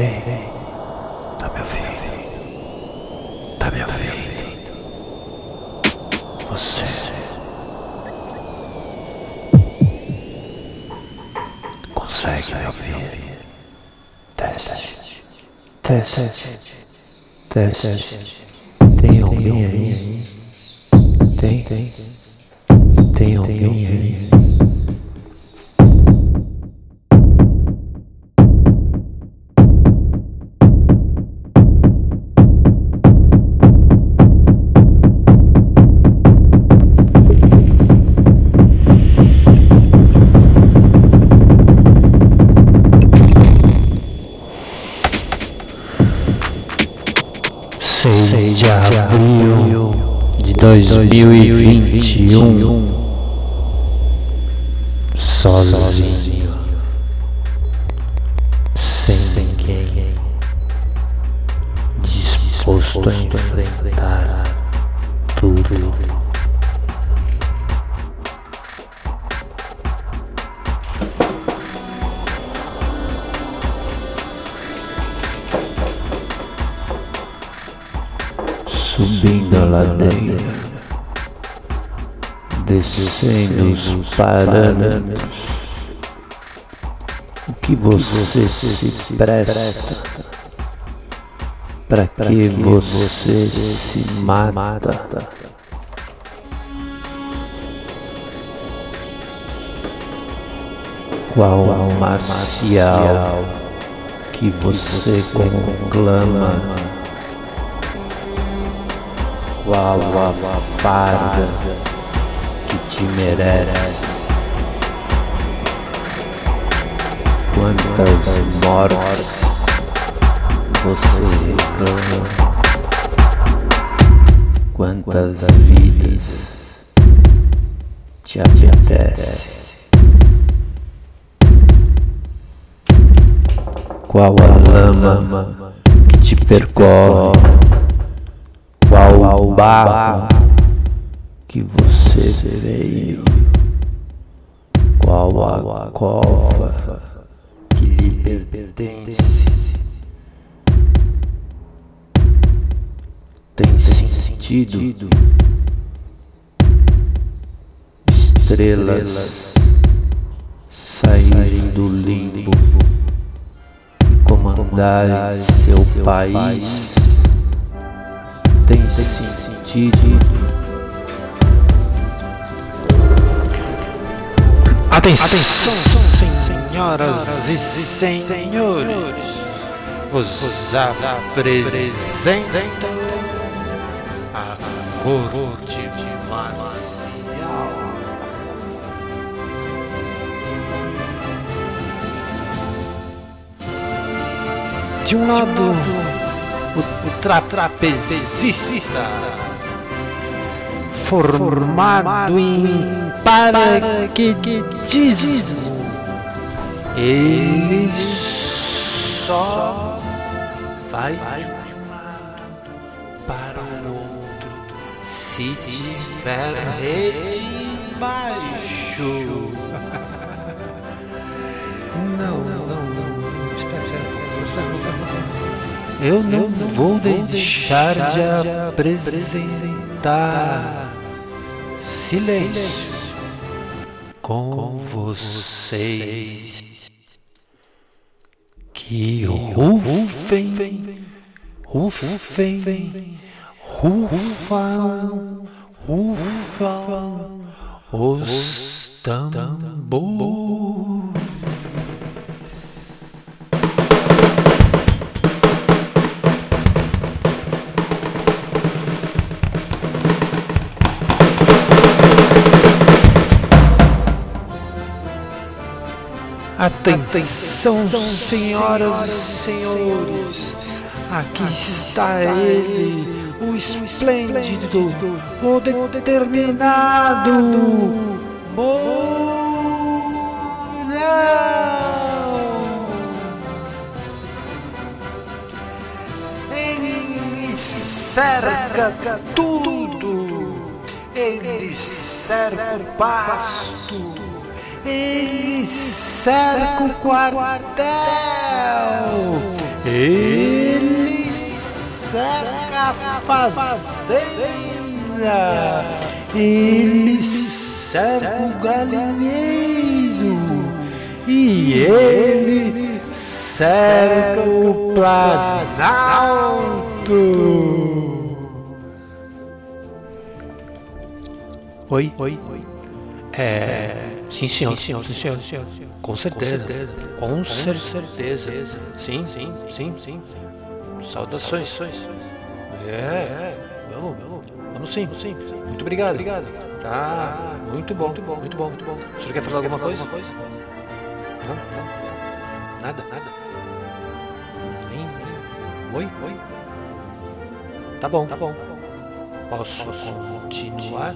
ei, tá me ouvindo? Tá me ouvindo? Você. Consegue me ouvir? Teste. Teste. Teste. Tem alguém aí? Tem, tem. Tem alguém aí? 2021 sozinho, sem ninguém, disposto a enfrentar tudo. Subindo a ladeira descendo os parâmetros. O que você se presta? Para que você se mata? Qual marcial que você conclama? Qual a farda te merece? Quantas mortes você reclama? Quantas vidas te apetece? Qual a lama que te percorre? Qual o barro que você veio? Qual a cova que lhe pertence? Tem sentido? Estrelas saírem do limbo e comandarem seu país tem sentido. Atenção, senhoras e senhores, vos apresento a corte marcial. De um lado, o, o tra trapezista formado em paraquedismo. Ele só vai de um lado para o outro se tiver rede embaixo. Não, não, não. Espera, espera. Eu não, vou deixar de apresentar. Silêncio com vocês. Que rufem, rufem, rufam, rufam os tambores. Atenção, senhoras e senhores, aqui está ele, o esplêndido, o determinado Mourão. Ele cerca tudo, ele cerca o pasto. Ele cerca o quartel. Ele seca a fazenda, ele cerca o galinheiro e ele cerca o planalto. Oi, oi, oi. É, sim, senhor, sim, senhor, sim, senhor, senhor. Com certeza, com certeza. Sim, sim, sim, sim. Saudações. É, vamos, vamos, vamos sim, sim. Muito obrigado, obrigado. Tá, muito bom, muito bom, muito bom, muito bom. O senhor quer falar alguma coisa? Não, não. Nada, nada. Nem, nem. Oi, oi. Tá bom, tá bom. Posso continuar?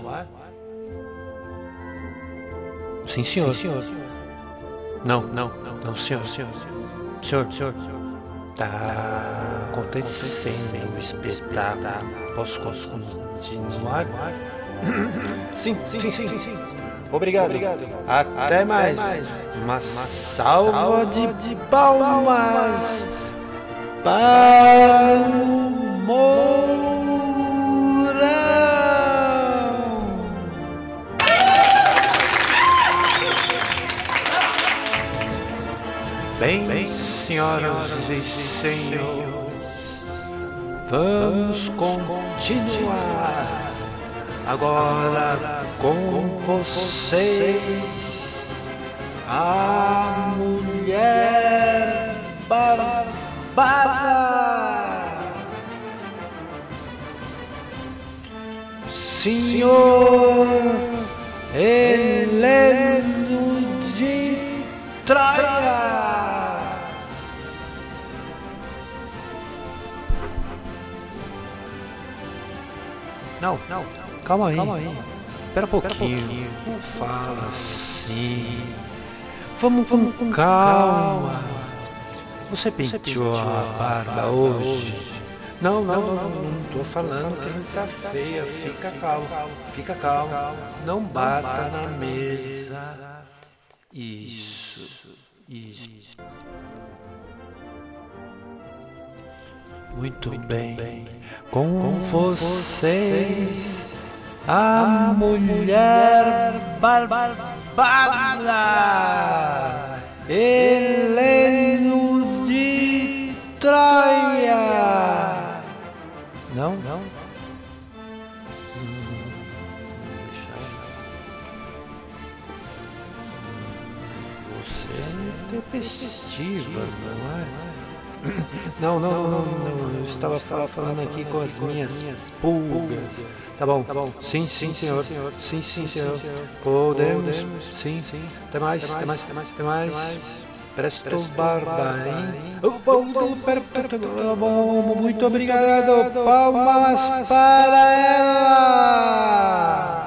Sim, senhor. Sim, senhor. Não, não, não, não, senhor, senhor. Senhor, senhor. Tá acontecendo o espetáculo. Posso continuar? Sim, sim, sim, sim, sim. Obrigado. Obrigado. Até, Até mais. mais. Uma, salva, de, de palmas para o. Bem, Bem senhoras e senhores, vamos continuar agora com vocês a mulher barbada. Senhor Heleno de Traia. Não, não. Calma aí. Calma aí. Espera um pouquinho. pouquinho. Não fala assim. Vamos, vamos com calma. Você penteou a barba hoje? Não, não, não, não, não tô falando que ele tá feia. Fica calmo, fica calmo. Não bata na mesa. Isso, isso. Muito bem. Com vocês a mulher barbada, Heleno de Troia. Não? Não? Você é tempestiva, não é? Não, não, não, não, não. Eu estava falando aqui com as minhas pulgas. Tá bom, tá bom. Sim, sim, senhor. Sim, sim, senhor. Podemos. Sim, sim. Até mais, até mais, até mais, até mais. Presto barba, hein? Muito obrigado. Palmas para ela.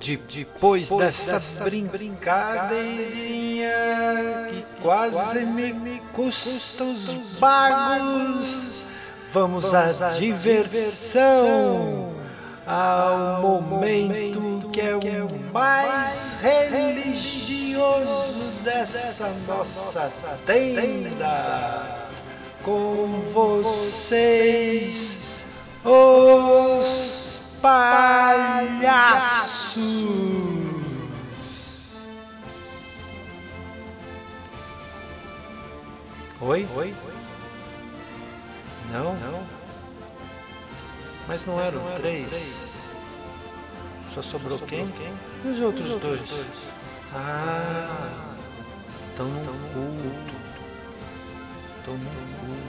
De, depois dessa brincadeirinha que quase me custa os bagos, vamos à diversão, ao momento que é o mais religioso dessa nossa tenda. Com vocês, os palhaços. Oi? Oi? Não? Não. Mas não Mas eram não três. três. Só sobrou, Só sobrou quem? quem? E os outros, os outros dois? dois? Ah, estão num culto. Estão num culto.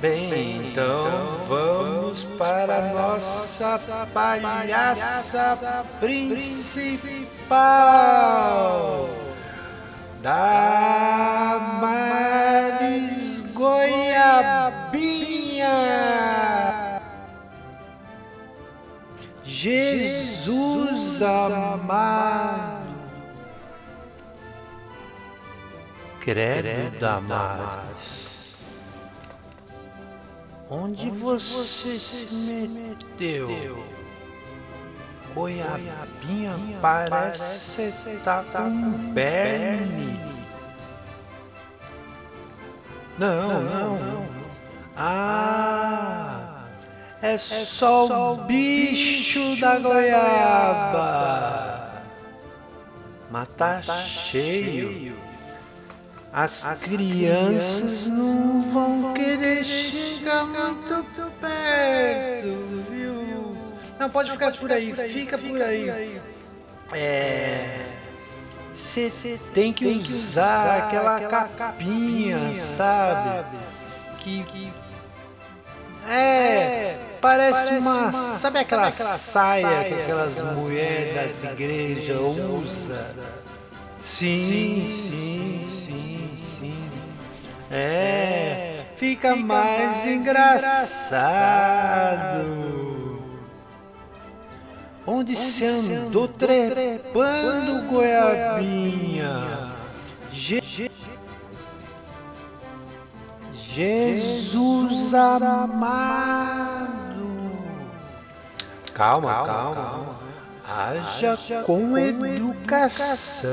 Bem, então vamos para a nossa palhaça principal. Damares Goiabinha. Jesus amado. Credo Damares. Onde você se meteu? Goiabinha parece tá com berne. Não, não, não. Ah, é só o bicho da goiaba. Mas tá cheio. As, As crianças, crianças não vão querer chegar muito perto, viu? Não, pode ficar por aí, fica por aí. É. Você tem que usar aquela capinha, sabe? Que. É, parece uma. Sabe aquela saia que aquelas mulheres das igrejas usam? Sim, sim, sim. É, fica mais engraçado. Onde se andou trepando, goiabinha? Jesus amado. Calma, calma. Haja com educação.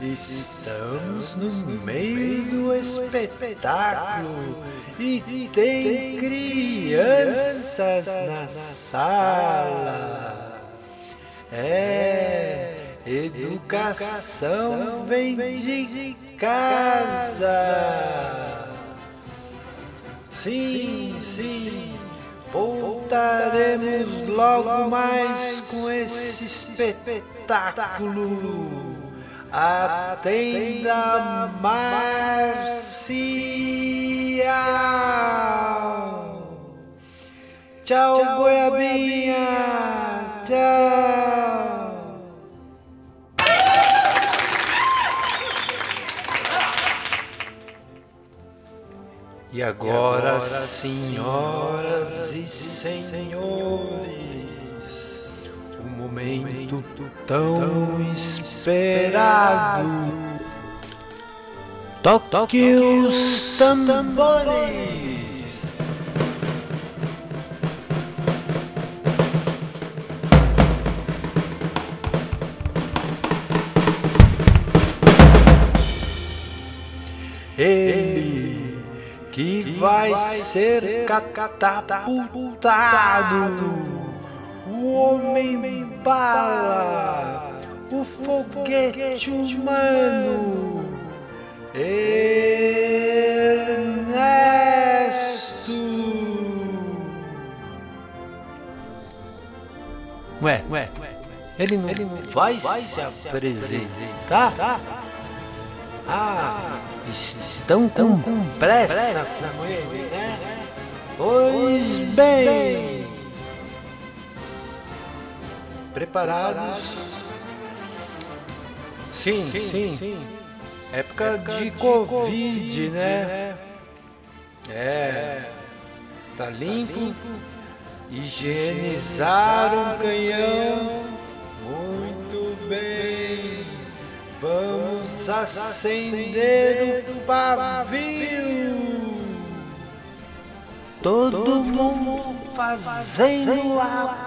Estamos no meio do espetáculo e tem crianças na sala. É, educação vem de casa. Sim, sim. Voltaremos logo mais com esse espetáculo a tenda marcial. Tchau, Tchau Goiabinha. Agora, agora senhoras e senhores momento tão esperado. Toque os tambores. Ser catapultado o homem bala, o foguete humano, Ernesto. Ué, ué, ele não, ele não vai, vai se apresentar? Tá? Ah, estão com, pressa, com ele, né? Pois bem preparados. Sim, sim, sim. sim. Época, Época, de, de Covid, COVID né? né? É. Tá limpo. Tá limpo. Higienizar um canhão. Muito bem. Vamos acender o pavio. Todo mundo fazendo a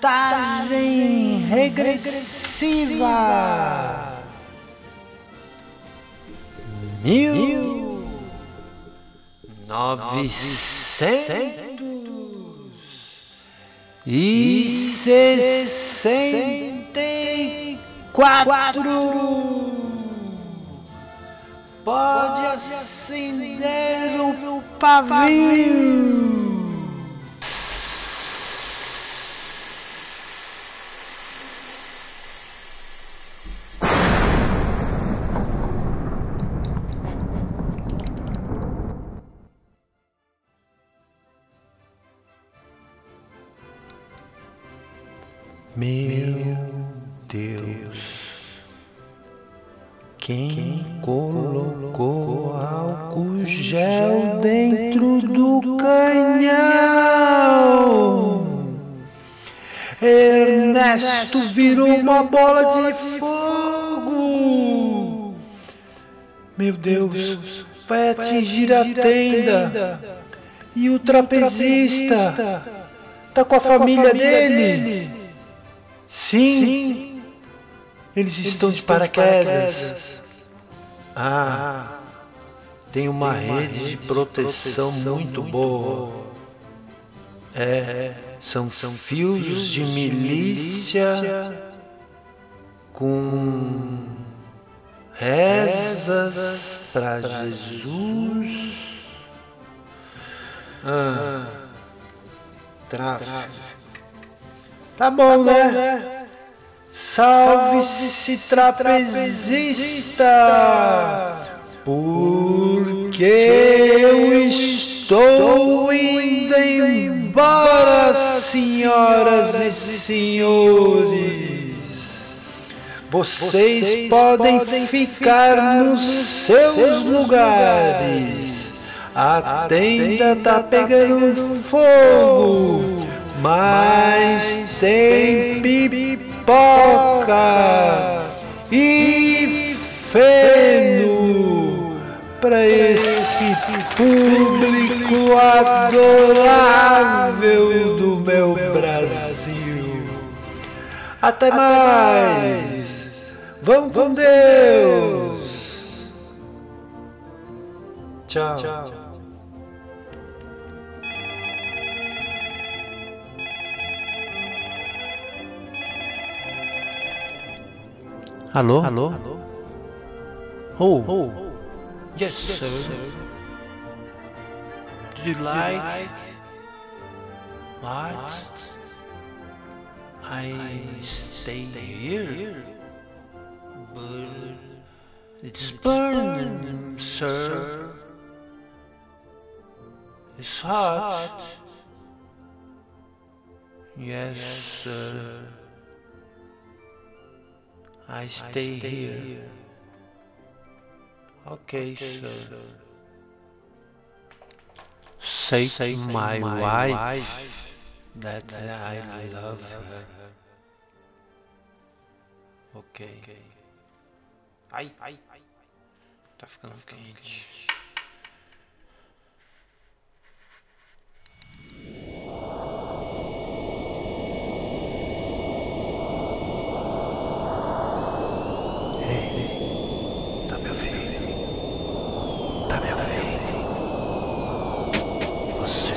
contagem regressiva. Mil novecentos e sessenta e quatro. Pode acender o pavio. Uma bola de fogo. Meu Deus, vai atingir a tenda. E o trapezista? Tá com a tá família dele? Sim. Eles estão de paraquedas. Ah, tem uma rede de proteção muito boa. É, são fios de milícia com rezas para Jesus. Ah, tráfico. Tá bom, né? Salve-se, trapezista! Porque eu estou indo embora, senhoras e senhores. Vocês podem ficar nos seus lugares. A tenda tá pegando fogo, mas tem pipoca e feno para esse público adorável do meu Brasil. Até mais! Vão com Deus. Tchau. Tchau. Alô? Alô? Oh, oh. Yes, yes sir. sir. Do you like, like what? what? I stay here. But it's burning, sir. It's hot. Yes, sir. I stay here. Okay, sir. Say to my wife that I love her. Okay. Ai, ai, ai. Tá ficando, tá ficando quente. quente. Tá me ouvindo? Tá me ouvindo? Você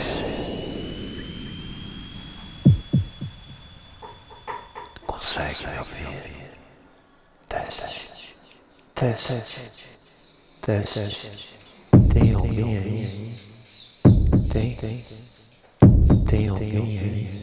consegue me ouvir? Teste. Teste. Tem alguém aí? Tem. Tem alguém aí?